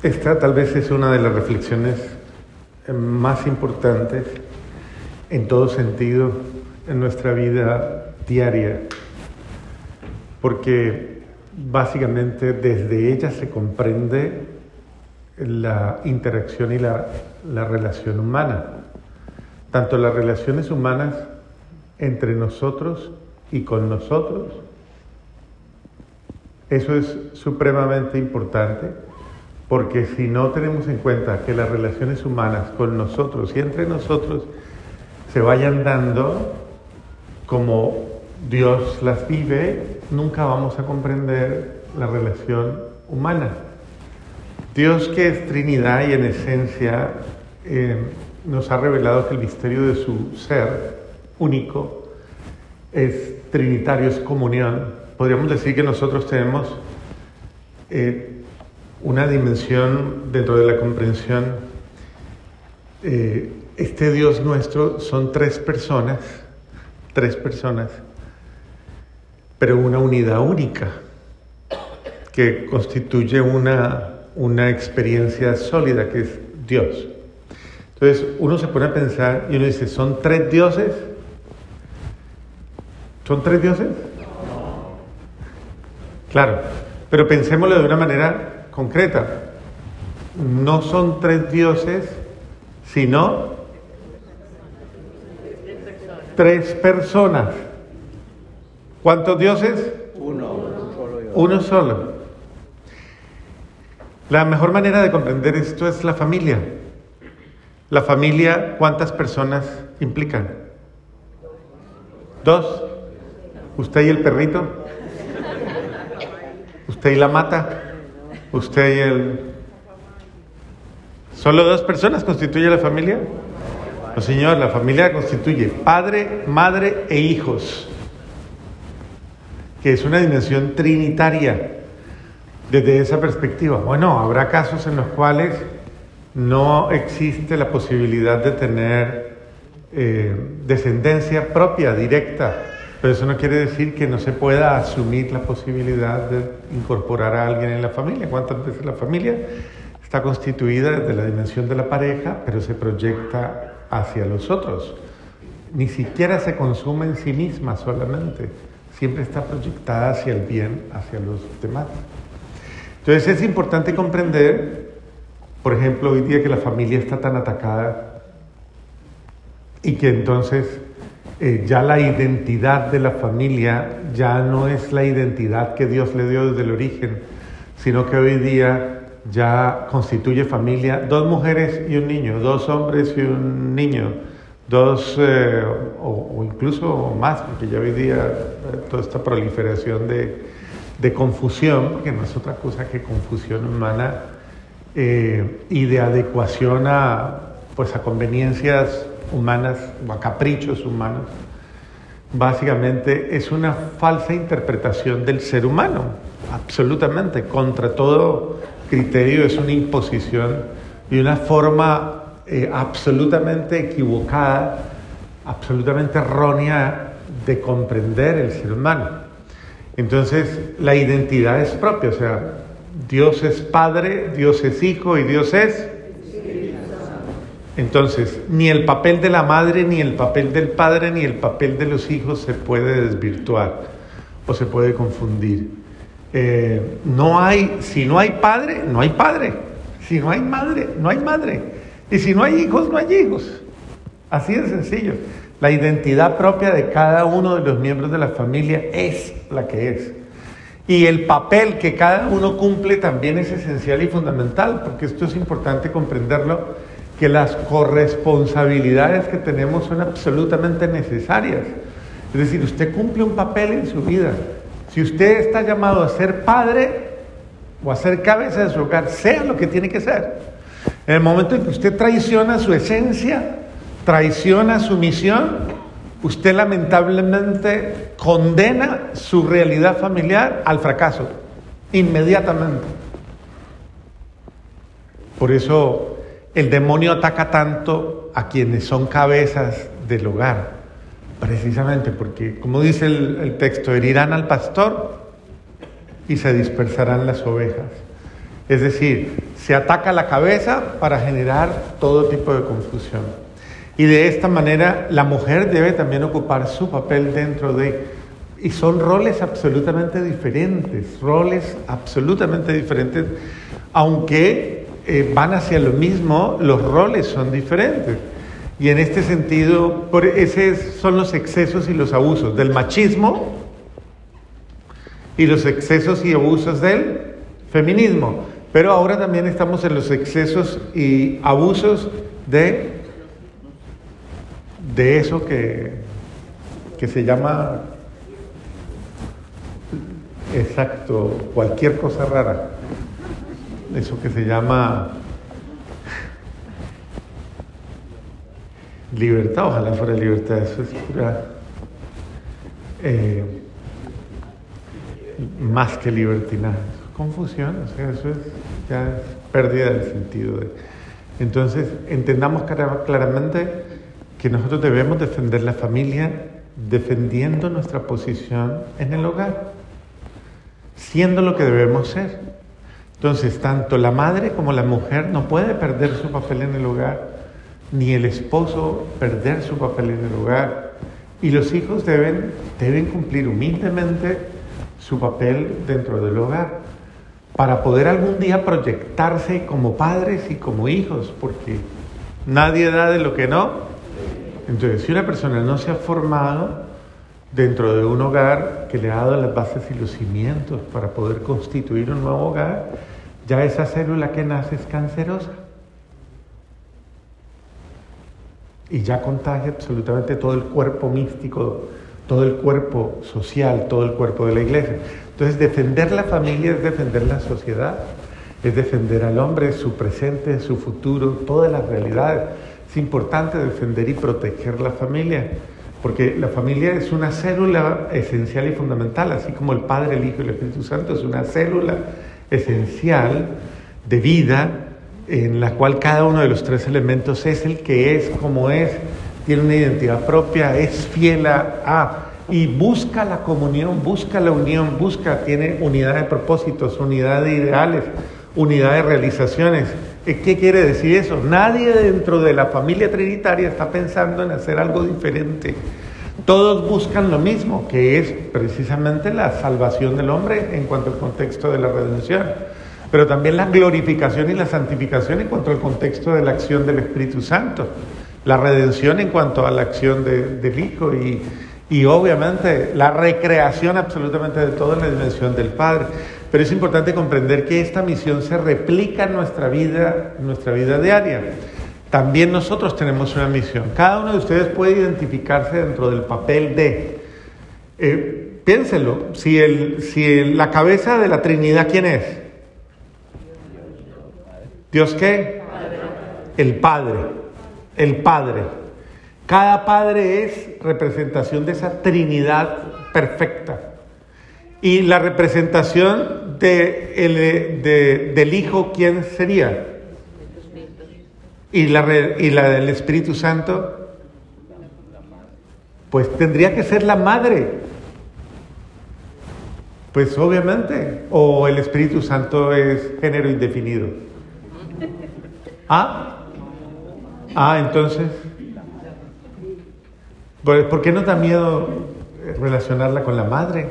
Esta tal vez es una de las reflexiones eh, más importantes en todo sentido en nuestra vida diaria, porque básicamente desde ella se comprende la interacción y la, la relación humana, tanto las relaciones humanas entre nosotros y con nosotros. Eso es supremamente importante porque si no tenemos en cuenta que las relaciones humanas con nosotros y entre nosotros se vayan dando como Dios las vive, nunca vamos a comprender la relación humana. Dios que es Trinidad y en esencia eh, nos ha revelado que el misterio de su ser único es trinitario, es comunión. Podríamos decir que nosotros tenemos eh, una dimensión dentro de la comprensión. Eh, este Dios nuestro son tres personas, tres personas, pero una unidad única que constituye una, una experiencia sólida que es Dios. Entonces uno se pone a pensar y uno dice, ¿son tres dioses? ¿Son tres dioses? Claro, pero pensémoslo de una manera concreta. No son tres dioses, sino tres personas. ¿Cuántos dioses? Uno. Uno solo. La mejor manera de comprender esto es la familia. La familia, ¿cuántas personas implican? Dos. ¿Usted y el perrito? ¿Usted y la mata? Usted y él. ¿Solo dos personas constituye la familia? No, señor, la familia constituye padre, madre e hijos, que es una dimensión trinitaria desde esa perspectiva. Bueno, habrá casos en los cuales no existe la posibilidad de tener eh, descendencia propia, directa, pero eso no quiere decir que no se pueda asumir la posibilidad de incorporar a alguien en la familia. ¿Cuántas veces la familia está constituida desde la dimensión de la pareja, pero se proyecta hacia los otros? Ni siquiera se consume en sí misma solamente, siempre está proyectada hacia el bien, hacia los demás. Entonces es importante comprender, por ejemplo, hoy día que la familia está tan atacada y que entonces eh, ya la identidad de la familia ya no es la identidad que Dios le dio desde el origen, sino que hoy día ya constituye familia dos mujeres y un niño, dos hombres y un niño, dos eh, o, incluso más, porque ya hoy día eh, toda esta proliferación de, de, confusión, que no es otra cosa que confusión humana y de adecuación a, pues, a conveniencias humanas o a caprichos humanos, básicamente es una falsa interpretación del ser humano, absolutamente, contra todo criterio es una imposición y una forma eh, absolutamente equivocada, absolutamente errónea de comprender el ser humano. Entonces, la identidad es propia, o sea, Dios es Padre, Dios es Hijo y Dios es entonces, ni el papel de la madre, ni el papel del padre, ni el papel de los hijos se puede desvirtuar o se puede confundir. Eh, no hay, si no hay padre, no hay padre. Si no hay madre, no hay madre. Y si no hay hijos, no hay hijos. Así de sencillo. La identidad propia de cada uno de los miembros de la familia es la que es. Y el papel que cada uno cumple también es esencial y fundamental, porque esto es importante comprenderlo que las corresponsabilidades que tenemos son absolutamente necesarias. Es decir, usted cumple un papel en su vida. Si usted está llamado a ser padre o a ser cabeza de su hogar, sea lo que tiene que ser. En el momento en que usted traiciona su esencia, traiciona su misión, usted lamentablemente condena su realidad familiar al fracaso, inmediatamente. Por eso el demonio ataca tanto a quienes son cabezas del hogar, precisamente porque, como dice el, texto, herirán al pastor y se dispersarán las ovejas. Es decir, se ataca la cabeza para generar todo tipo de confusión. Y de esta manera la mujer debe también ocupar su papel dentro de... Y son roles absolutamente diferentes, roles absolutamente diferentes, aunque eh, van hacia lo mismo, los roles son diferentes. Y en este sentido, esos son los excesos y los abusos del machismo y los excesos y abusos del feminismo. Pero ahora también estamos en los excesos y abusos de, de eso que, que se llama, exacto, cualquier cosa rara. Eso que se llama libertad, ojalá fuera libertad, eso es pura... Eh, más que libertinaje, confusión, o sea, eso es ya pérdida del sentido. De... Entonces, entendamos claramente que nosotros debemos defender la familia defendiendo nuestra posición en el hogar, siendo lo que debemos ser. Entonces, tanto la madre como la mujer no puede perder su papel en el hogar ni el esposo perder su papel en el hogar. Y los hijos deben, deben cumplir humildemente su papel dentro del hogar para poder algún día proyectarse como padres y como hijos, porque nadie da de lo que no. Entonces, si una persona no se ha formado dentro de un hogar que le ha dado las bases y los cimientos para poder constituir un nuevo hogar, ya esa célula que nace es cancerosa. y ya contagia absolutamente todo el cuerpo místico, todo el cuerpo social, todo el cuerpo de la iglesia. Entonces, defender la familia es defender la sociedad, es defender al hombre, su presente, su futuro, todas las realidades. Es importante defender y proteger la familia, porque la familia es una célula esencial y fundamental, así como el Padre, el Hijo y el Espíritu Santo es una célula esencial de vida en la cual cada uno de los tres elementos es el que es, como es, tiene una identidad propia, es fiel a, y busca la comunión, busca la unión, busca, tiene unidad de propósitos, unidad de ideales, unidad de realizaciones. ¿Qué quiere decir eso? Nadie dentro de la familia trinitaria está pensando en hacer algo diferente. Todos buscan lo mismo, que es precisamente la salvación del hombre en cuanto al contexto de la redención pero también la glorificación y la santificación en cuanto al contexto de la acción del Espíritu Santo, la redención en cuanto a la acción del Hijo y, y obviamente la recreación absolutamente de todo en la dimensión del Padre. Pero es importante comprender que esta misión se replica en nuestra vida, en nuestra vida diaria. También nosotros tenemos una misión. Cada uno de ustedes puede identificarse dentro del papel de... Eh, piénselo, si, el, si la cabeza de la Trinidad, ¿quién es? ¿Dios qué? El Padre. El Padre. Cada Padre es representación de esa Trinidad perfecta. Y la representación de, del Hijo, ¿quién sería? Y la, y la del Espíritu Santo, pues tendría que ser la madre. Pues obviamente, o el Espíritu Santo es género indefinido. ¿Ah? Ah, entonces. ¿Por qué no da miedo relacionarla con la madre?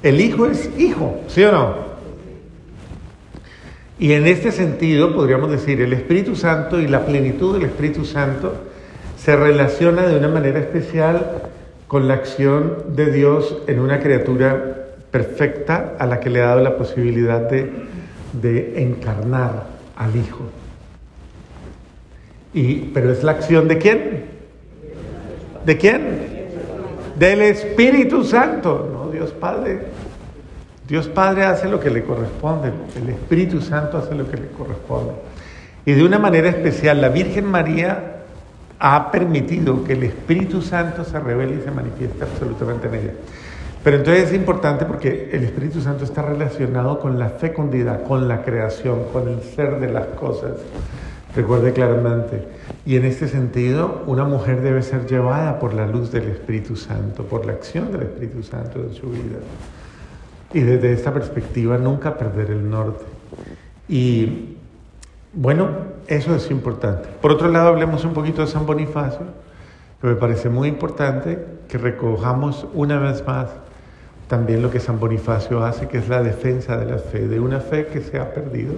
El hijo es hijo, ¿sí o no? Y en este sentido podríamos decir, el Espíritu Santo y la plenitud del Espíritu Santo se relaciona de una manera especial con la acción de Dios en una criatura perfecta a la que le ha dado la posibilidad de, de encarnar al Hijo. Y, pero es la acción de quién? ¿De quién? Del Espíritu Santo, no Dios Padre. Dios Padre hace lo que le corresponde, el Espíritu Santo hace lo que le corresponde. Y de una manera especial, la Virgen María ha permitido que el Espíritu Santo se revele y se manifieste absolutamente en ella. Pero entonces es importante porque el Espíritu Santo está relacionado con la fecundidad, con la creación, con el ser de las cosas. Recuerde claramente. Y en este sentido, una mujer debe ser llevada por la luz del Espíritu Santo, por la acción del Espíritu Santo en su vida. Y desde esta perspectiva, nunca perder el norte. Y bueno, eso es importante. Por otro lado, hablemos un poquito de San Bonifacio, que me parece muy importante que recojamos una vez más también lo que San Bonifacio hace, que es la defensa de la fe, de una fe que se ha perdido,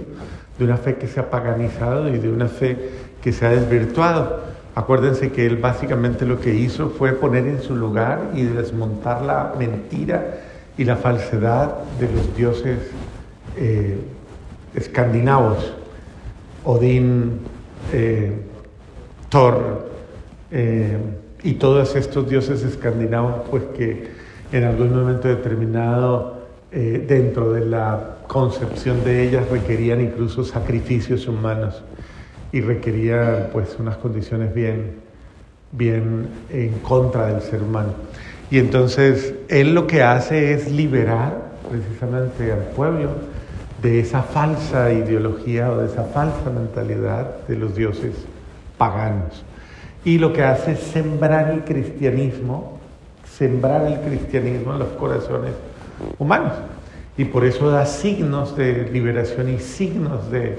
de una fe que se ha paganizado y de una fe que se ha desvirtuado. Acuérdense que él básicamente lo que hizo fue poner en su lugar y desmontar la mentira y la falsedad de los dioses eh, escandinavos, Odín, eh, Thor eh, y todos estos dioses escandinavos, pues que en algún momento determinado eh, dentro de la concepción de ellas requerían incluso sacrificios humanos y requerían pues unas condiciones bien, bien en contra del ser humano. Y entonces él lo que hace es liberar precisamente al pueblo de esa falsa ideología o de esa falsa mentalidad de los dioses paganos. Y lo que hace es sembrar el cristianismo sembrar el cristianismo en los corazones humanos. Y por eso da signos de liberación y signos de,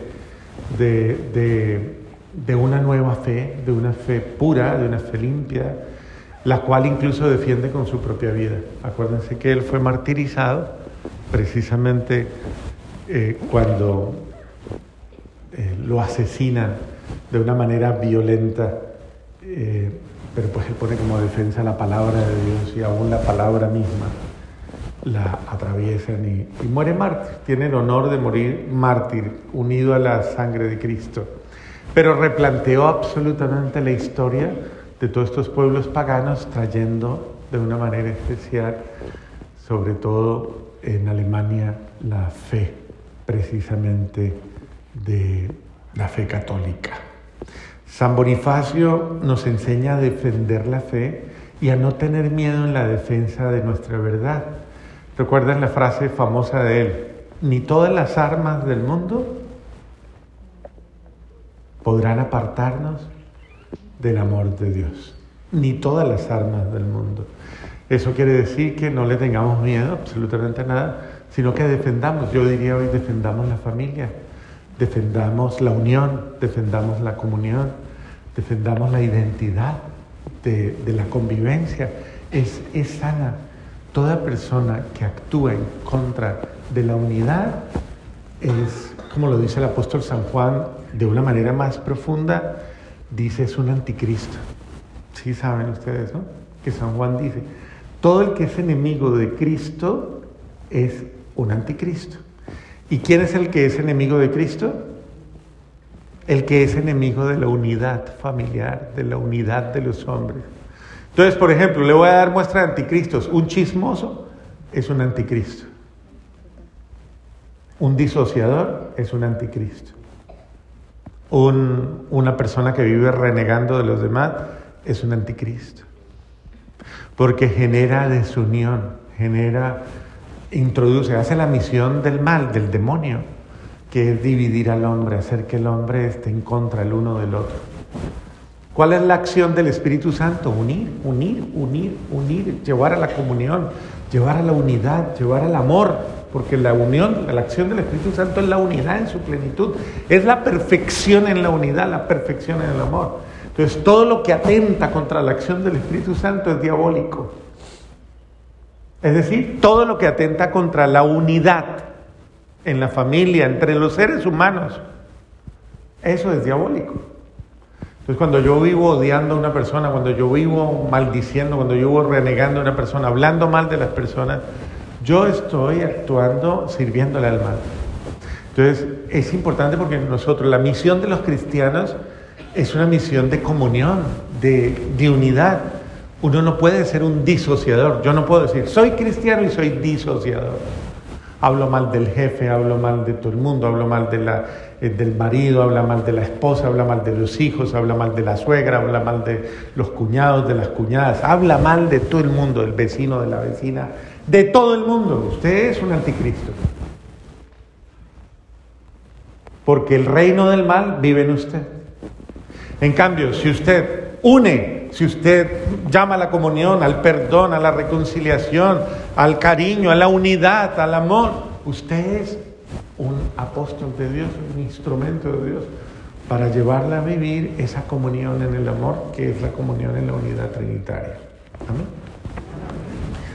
de, una nueva fe, de una fe pura, de una fe limpia, la cual incluso defiende con su propia vida. Acuérdense que él fue martirizado precisamente eh, cuando eh, lo asesinan de una manera violenta. Eh, pero pues él pone como defensa la palabra de Dios y aún la palabra misma la atraviesan y, y, muere mártir. Tiene el honor de morir mártir, unido a la sangre de Cristo. Pero replanteó absolutamente la historia de todos estos pueblos paganos, trayendo de una manera especial, sobre todo en Alemania, la fe, precisamente de la fe católica. San Bonifacio nos enseña a defender la fe y a no tener miedo en la defensa de nuestra verdad. ¿Recuerdan la frase famosa de él? Ni todas las armas del mundo podrán apartarnos del amor de Dios. Ni todas las armas del mundo. Eso quiere decir que no le tengamos miedo absolutamente a nada, sino que defendamos, yo diría hoy, defendamos la familia, defendamos la unión, defendamos la comunión, defendamos la identidad de, la convivencia. Es, es sana. Toda persona que actúa en contra de la unidad es, como lo dice el apóstol San Juan, de una manera más profunda, dice es un anticristo. Sí saben ustedes, ¿no? Que San Juan dice, todo el que es enemigo de Cristo es un anticristo. ¿Y quién es el que es enemigo de Cristo? el que es enemigo de la unidad familiar, de la unidad de los hombres. Entonces, por ejemplo, le voy a dar muestra de anticristos. Un chismoso es un anticristo. Un disociador es un anticristo. una persona que vive renegando de los demás es un anticristo. Porque genera desunión, genera, introduce, hace la misión del mal, del demonio que es dividir al hombre, hacer que el hombre esté en contra el uno del otro. ¿Cuál es la acción del Espíritu Santo? Unir, unir, unir, unir, llevar a la comunión, llevar a la unidad, llevar al amor, porque la unión, la acción del Espíritu Santo es la unidad en su plenitud, es la perfección en la unidad, la perfección en el amor. Entonces todo lo que atenta contra la acción del Espíritu Santo es diabólico. Es decir, todo lo que atenta contra la unidad en la familia, entre los seres humanos. Eso es diabólico. Entonces cuando yo vivo odiando a una persona, cuando yo vivo maldiciendo, cuando yo vivo renegando a una persona, hablando mal de las personas, yo estoy actuando sirviéndole al mal. Entonces es importante porque nosotros, la misión de los cristianos es una misión de comunión, de, de unidad. Uno no puede ser un disociador. Yo no puedo decir, soy cristiano y soy disociador. Hablo mal del jefe, hablo mal de todo el mundo, hablo mal de eh, del marido, habla mal de la esposa, habla mal de los hijos, habla mal de la suegra, habla mal de los cuñados, de las cuñadas, habla mal de todo el mundo, del vecino, de la vecina, de todo el mundo. Usted es un anticristo. Porque el reino del mal vive en usted. En cambio, si usted une, si usted llama a la comunión, al perdón, a la reconciliación, al cariño, a la unidad, al amor, usted es un apóstol de Dios, un instrumento de Dios para llevarla a vivir esa comunión en el amor que es la comunión en la unidad trinitaria. Amén.